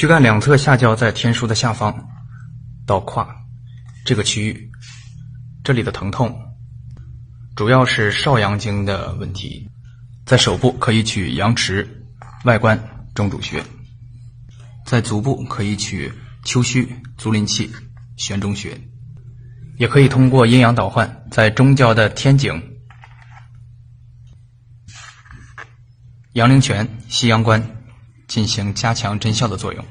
躯干两侧下焦在天枢的下方到胯这个区域，这里的疼痛主要是少阳经的问题。在手部可以取阳池、外关、中主穴；在足部可以取丘墟、足临气、悬中穴。也可以通过阴阳导换，在中焦的天井、阳陵泉、西阳关进行加强真效的作用。